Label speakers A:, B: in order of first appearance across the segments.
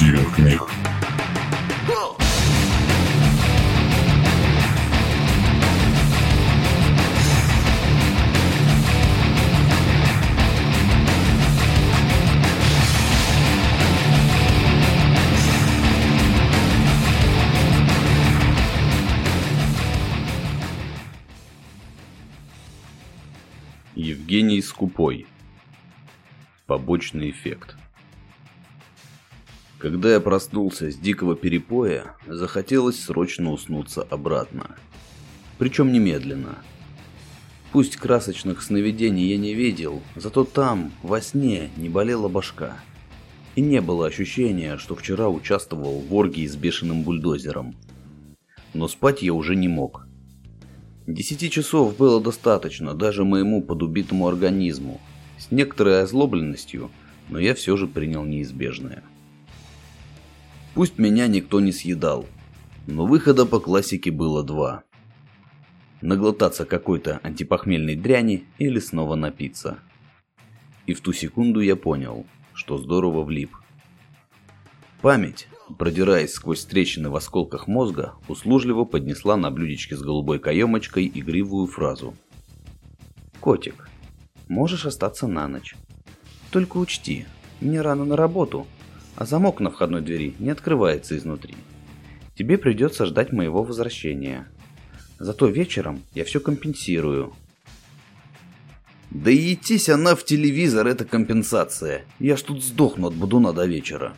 A: Стивен книг.
B: Евгений Скупой. Побочный эффект. Когда я проснулся с дикого перепоя, захотелось срочно уснуться обратно. Причем немедленно. Пусть красочных сновидений я не видел, зато там, во сне, не болела башка. И не было ощущения, что вчера участвовал в оргии с бешеным бульдозером. Но спать я уже не мог. Десяти часов было достаточно даже моему подубитому организму. С некоторой озлобленностью, но я все же принял неизбежное. Пусть меня никто не съедал, но выхода по классике было два. Наглотаться какой-то антипохмельной дряни или снова напиться. И в ту секунду я понял, что здорово влип. Память, продираясь сквозь трещины в осколках мозга, услужливо поднесла на блюдечке с голубой каемочкой игривую фразу. «Котик, можешь остаться на ночь. Только учти, мне рано на работу, а замок на входной двери не открывается изнутри. Тебе придется ждать моего возвращения. Зато вечером я все компенсирую». «Да и идтись она в телевизор, это компенсация. Я ж тут сдохну от будуна до вечера».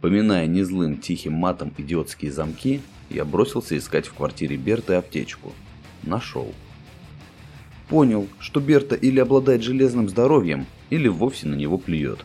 B: Поминая незлым тихим матом идиотские замки, я бросился искать в квартире Берты аптечку. Нашел. Понял, что Берта или обладает железным здоровьем, или вовсе на него плюет.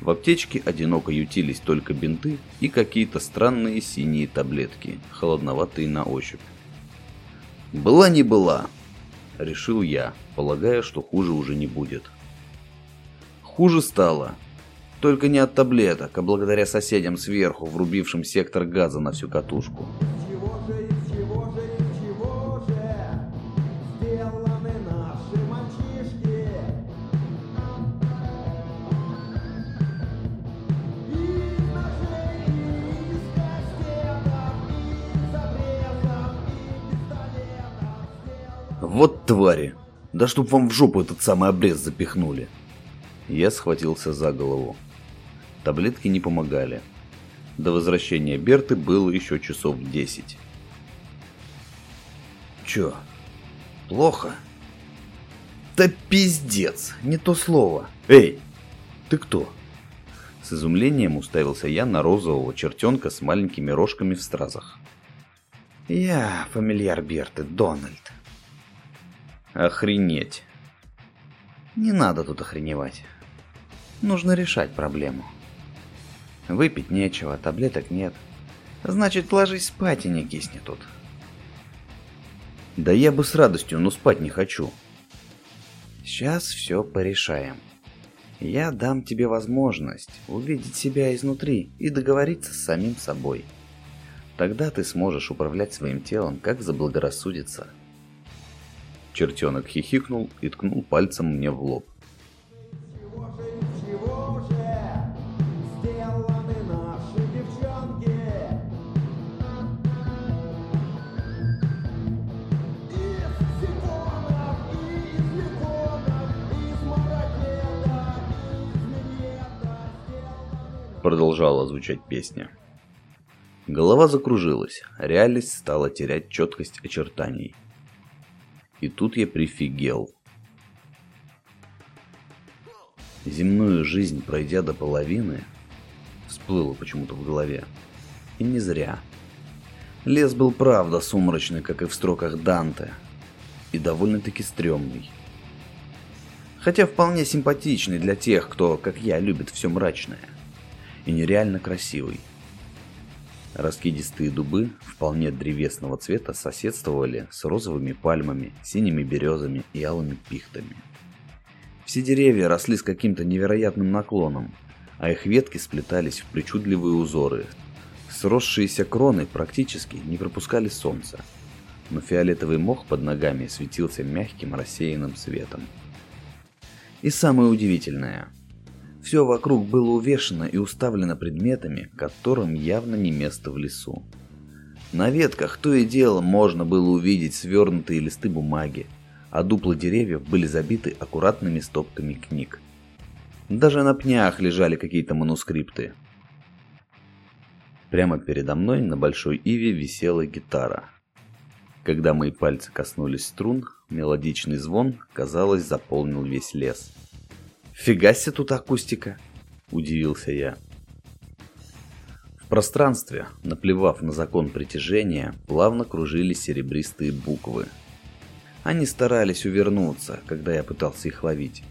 B: В аптечке одиноко ютились только бинты и какие-то странные синие таблетки, холодноватые на ощупь. «Была не была», — решил я, полагая, что хуже уже не будет. Хуже стало, только не от таблеток, а благодаря соседям сверху, врубившим сектор газа на всю катушку. Вот твари! Да чтоб вам в жопу этот самый обрез запихнули. Я схватился за голову. Таблетки не помогали. До возвращения Берты было еще часов десять. Чё? Плохо? Да пиздец, не то слово. Эй, ты кто? С изумлением уставился я на розового чертенка с маленькими рожками в стразах.
C: Я фамильяр Берты, Дональд.
B: Охренеть.
C: Не надо тут охреневать. Нужно решать проблему. Выпить нечего, таблеток нет. Значит, ложись спать и не кисни тут.
B: Да я бы с радостью, но спать не хочу.
C: Сейчас все порешаем. Я дам тебе возможность увидеть себя изнутри и договориться с самим собой. Тогда ты сможешь управлять своим телом, как заблагорассудится.
B: Чертенок хихикнул и ткнул пальцем мне в лоб. Продолжала звучать песня. Голова закружилась, реальность стала терять четкость очертаний. И тут я прифигел. Земную жизнь, пройдя до половины, всплыло почему-то в голове. И не зря. Лес был правда сумрачный, как и в строках Данте. И довольно-таки стрёмный. Хотя вполне симпатичный для тех, кто, как я, любит все мрачное. И нереально красивый. Раскидистые дубы вполне древесного цвета соседствовали с розовыми пальмами, синими березами и алыми пихтами. Все деревья росли с каким-то невероятным наклоном, а их ветки сплетались в причудливые узоры. Сросшиеся кроны практически не пропускали солнца, но фиолетовый мох под ногами светился мягким рассеянным светом. И самое удивительное, Все вокруг было увешано и уставлено предметами, которым явно не место в лесу. На ветках то и дело можно было увидеть свернутые листы бумаги, а дупла деревьев были забиты аккуратными стопками книг. Даже на пнях лежали какие-то манускрипты. Прямо передо мной на большой иве висела гитара. Когда мои пальцы коснулись струн, мелодичный звон, казалось, заполнил весь лес. «Фига себе тут акустика!» – удивился я. В пространстве, наплевав на закон притяжения, плавно кружились серебристые буквы. Они старались увернуться, когда я пытался их ловить,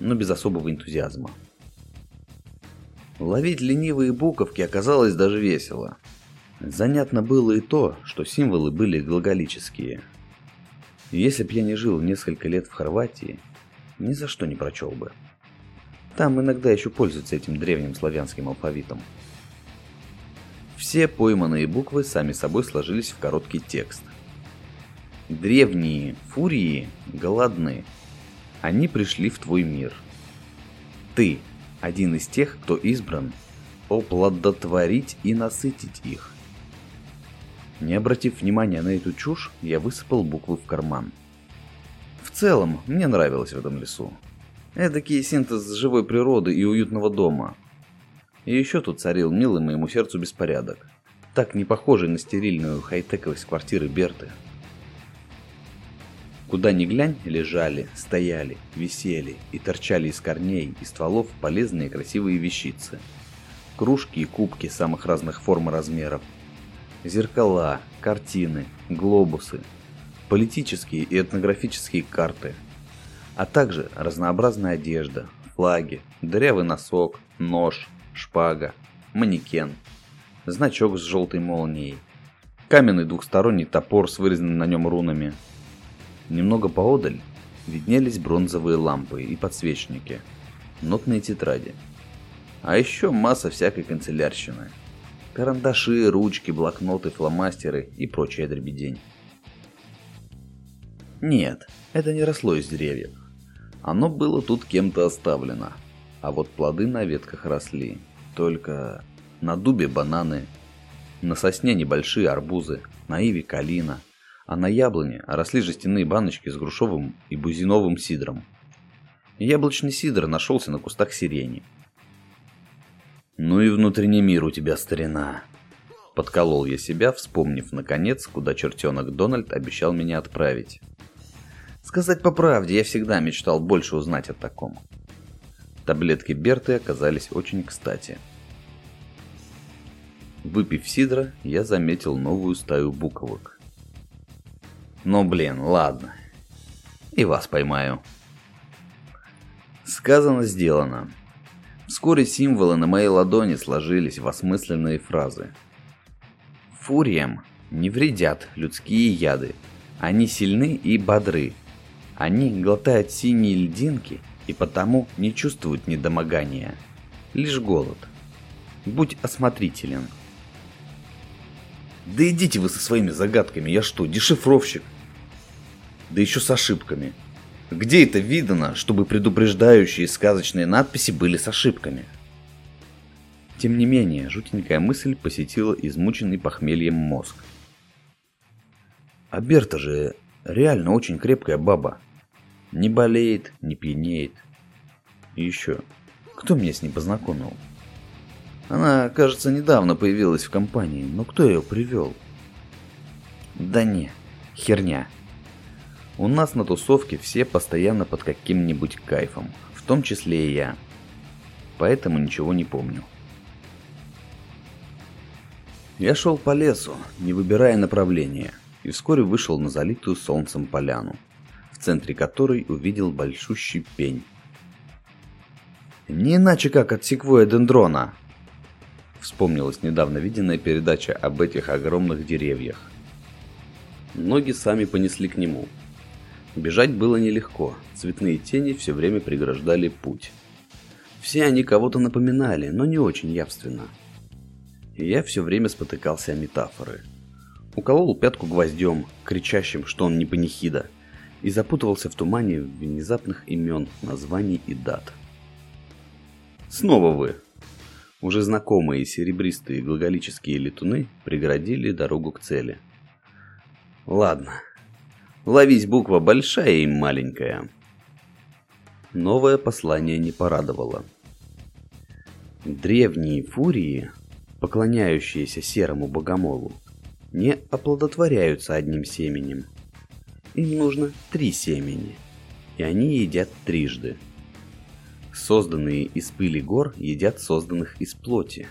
B: но без особого энтузиазма. Ловить ленивые буковки оказалось даже весело. Занятно было и то, что символы были глаголические. Если б я не жил несколько лет в Хорватии, ни за что не прочел бы. Там иногда еще пользуются этим древним славянским алфавитом. Все пойманные буквы сами собой сложились в короткий текст. Древние фурии голодны. Они пришли в твой мир. Ты один из тех, кто избран оплодотворить и насытить их. Не обратив внимания на эту чушь, я высыпал буквы в карман. В целом, мне нравилось в этом лесу. Эдакий синтез живой природы и уютного дома – и еще тут царил милый моему сердцу беспорядок, так не похожий на стерильную хай-тековость квартиры Берты. Куда ни глянь, лежали, стояли, висели и торчали из корней и стволов полезные красивые вещицы. Кружки и кубки самых разных форм и размеров. Зеркала, картины, глобусы, политические и этнографические карты, а также разнообразная одежда, флаги, дырявый носок, нож, шпага, манекен, значок с желтой молнией, каменный двухсторонний топор с вырезанными на нем рунами. Немного поодаль виднелись бронзовые лампы и подсвечники, нотные тетради. А еще масса всякой канцелярщины. Карандаши, ручки, блокноты, фломастеры и прочая дребедень. Нет, это не росло из деревьев. Оно было тут кем-то оставлено, а вот плоды на ветках росли. Только на дубе бананы, на сосне небольшие арбузы, на иве калина, а на яблоне росли жестяные баночки с грушовым и бузиновым сидром. Яблочный сидр нашелся на кустах сирени. «Ну и внутренний мир у тебя, старина!» Подколол я себя, вспомнив, наконец, куда чертенок Дональд обещал меня отправить. Сказать по правде, я всегда мечтал больше узнать о таком. Таблетки Берты оказались очень кстати. Выпив сидра, я заметил новую стаю буковок. Ну блин, ладно. И вас поймаю. Сказано, сделано. Вскоре символы на моей ладони сложились в осмысленные фразы. Фуриям не вредят людские яды. Они сильны и бодры. Они глотают синие льдинки и потому не чувствуют недомогания, лишь голод. Будь осмотрителен. Да идите вы со своими загадками, я что, дешифровщик? Да еще с ошибками. Где это видано, чтобы предупреждающие сказочные надписи были с ошибками? Тем не менее, жутенькая мысль посетила измученный похмельем мозг. А Берта же реально очень крепкая баба. Не болеет, не пьянеет. И еще, кто меня с ней познакомил? Она, кажется, недавно появилась в компании, но кто ее привел? Да не, херня. У нас на тусовке все постоянно под каким-нибудь кайфом, в том числе и я. Поэтому ничего не помню. Я шел по лесу, не выбирая направления, и вскоре вышел на залитую солнцем поляну в центре которой увидел большущий пень. «Не иначе как от секвоя дендрона!» Вспомнилась недавно виденная передача об этих огромных деревьях. Ноги сами понесли к нему. Бежать было нелегко, цветные тени все время преграждали путь. Все они кого-то напоминали, но не очень явственно. И я все время спотыкался о метафоры. Уколол пятку гвоздем, кричащим, что он не панихида – и запутывался в тумане внезапных имен, названий и дат. Снова вы. Уже знакомые серебристые глаголические летуны преградили дорогу к цели. Ладно. Ловись буква большая и маленькая. Новое послание не порадовало. Древние фурии, поклоняющиеся серому богомолу, не оплодотворяются одним семенем. Им нужно три семени, и они едят трижды – Созданные из пыли гор едят созданных из плоти.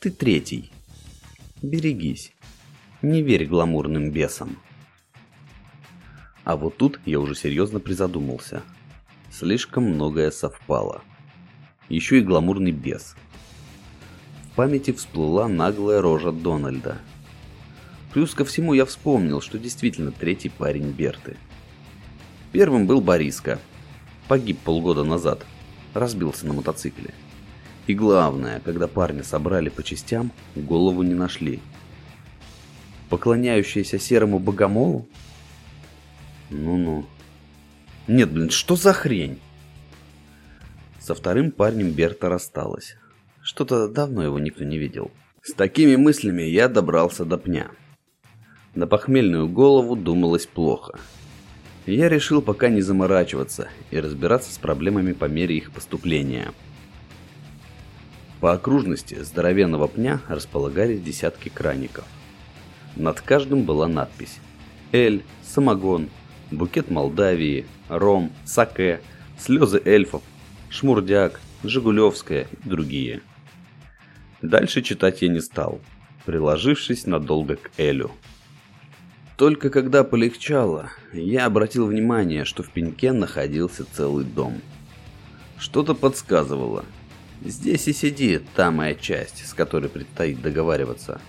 B: Ты третий. Берегись. Не верь гламурным бесам. А вот тут я уже серьезно призадумался. Слишком многое совпало. Еще и гламурный бес. В памяти всплыла наглая рожа Дональда. Плюс ко всему я вспомнил, что действительно третий парень Берты. Первым был Бориска. Погиб полгода назад – разбился на мотоцикле. И главное, когда парня собрали по частям, голову не нашли. Поклоняющаяся серому богомолу? Ну-ну. Нет, блин, что за хрень? Со вторым парнем Берта рассталась. Что-то давно его никто не видел. С такими мыслями я добрался до пня. На похмельную голову думалось плохо я решил пока не заморачиваться и разбираться с проблемами по мере их поступления. По окружности здоровенного пня располагались десятки краников. Над каждым была надпись «Эль», «Самогон», «Букет Молдавии», «Ром», «Саке», «Слезы эльфов», «Шмурдяк», «Жигулевская» и другие. Дальше читать я не стал, приложившись надолго к Элю. Только когда полегчало, я обратил внимание, что в пеньке находился целый дом. Что-то подсказывало. Здесь и сидит та моя часть, с которой предстоит договариваться.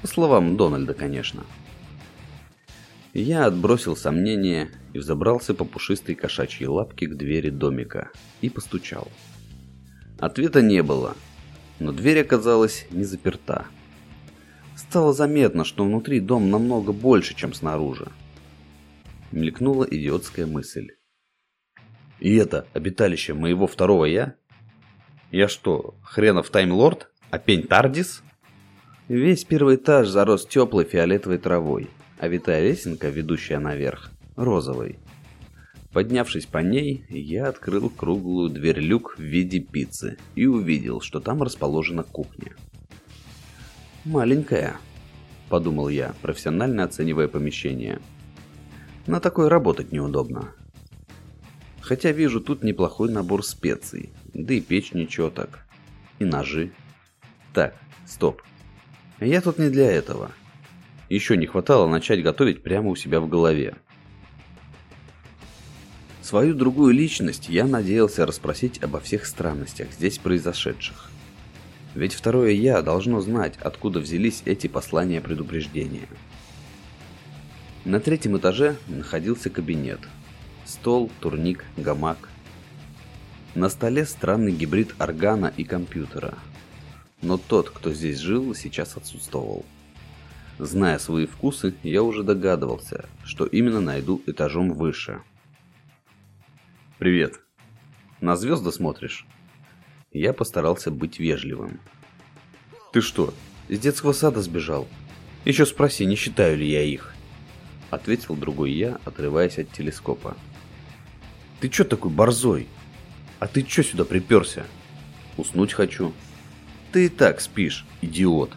B: По словам Дональда, конечно. Я отбросил сомнения и взобрался по пушистой кошачьей лапке к двери домика и постучал. Ответа не было, но дверь оказалась не заперта. Стало заметно, что внутри дом намного больше, чем снаружи. Мелькнула идиотская мысль. И это обиталище моего второго я? Я что, хренов таймлорд? А пень Тардис? Весь первый этаж зарос теплой фиолетовой травой, а витая лесенка, ведущая наверх, розовой. Поднявшись по ней, я открыл круглую дверь-люк в виде пиццы и увидел, что там расположена кухня. «Маленькая», — подумал я, профессионально оценивая помещение. «На такое работать неудобно». Хотя вижу тут неплохой набор специй, да и печь ничего так. И ножи. Так, стоп. Я тут не для этого. Еще не хватало начать готовить прямо у себя в голове. Свою другую личность я надеялся расспросить обо всех странностях здесь произошедших. Ведь второе «я» должно знать, откуда взялись эти послания предупреждения. На третьем этаже находился кабинет. Стол, турник, гамак. На столе странный гибрид органа и компьютера. Но тот, кто здесь жил, сейчас отсутствовал. Зная свои вкусы, я уже догадывался, что именно найду этажом выше. «Привет. На звезды смотришь?» Я постарался быть вежливым. «Ты что, из детского сада сбежал? Еще спроси, не считаю ли я их?» Ответил другой я, отрываясь от телескопа. «Ты что такой борзой? А ты что сюда приперся?» «Уснуть хочу». «Ты и так спишь, идиот!»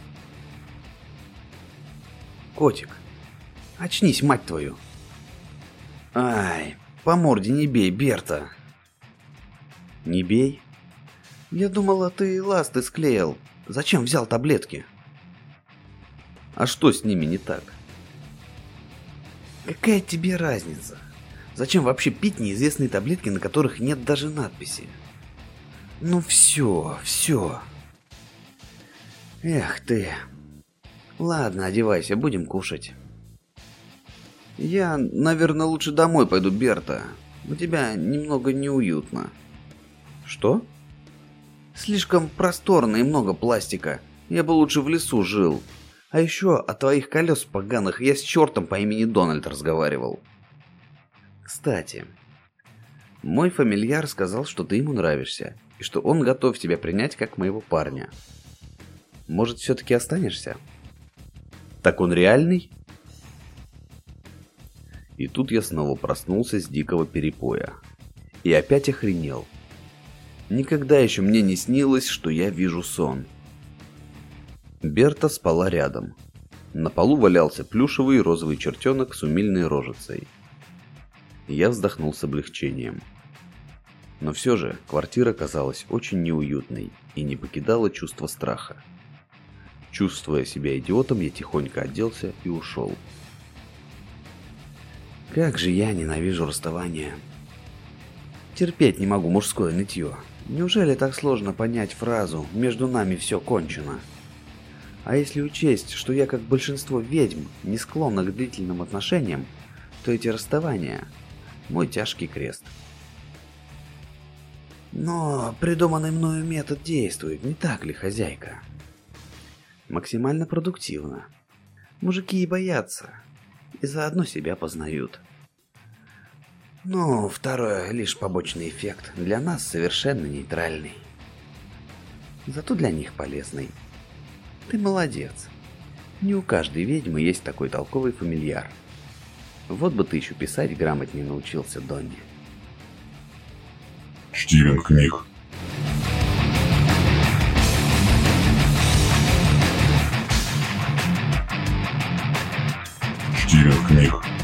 B: «Котик, очнись, мать твою!» «Ай, по морде не бей, Берта!» «Не бей?» Я думала, ты ласты склеил. Зачем взял таблетки? А что с ними не так? Какая тебе разница? Зачем вообще пить неизвестные таблетки, на которых нет даже надписи? Ну все, все. Эх ты. Ладно, одевайся, будем кушать. Я, наверное, лучше домой пойду, Берта. У тебя немного неуютно. Что? Слишком просторно и много пластика. Я бы лучше в лесу жил. А еще о твоих колес поганых я с чертом по имени Дональд разговаривал. Кстати, мой фамильяр сказал, что ты ему нравишься. и что он готов тебя принять как моего парня. Может, все-таки останешься? Так он реальный? И тут я снова проснулся с дикого перепоя. И опять охренел. Никогда еще мне не снилось, что я вижу сон. Берта спала рядом. На полу валялся плюшевый розовый чертенок с умильной рожицей. Я вздохнул с облегчением. Но все же квартира казалась очень неуютной и не покидала чувство страха. Чувствуя себя идиотом, я тихонько оделся и ушел. Как же я ненавижу расставание. Терпеть не могу мужское нытье. Неужели так сложно понять фразу «между нами все кончено»? А если учесть, что я, как большинство ведьм, не склонна к длительным отношениям, то эти расставания – мой тяжкий крест. Но придуманный мною метод действует, не так ли, хозяйка? Максимально продуктивно. Мужики и боятся, и заодно себя познают. Ну, второе лишь побочный эффект, для нас совершенно нейтральный. Зато для них полезный. Ты молодец. Не у каждой ведьмы есть такой толковый фамильяр. Вот бы ты еще писать грамотнее научился, Донни.
A: Штивен книг. Штивен книг.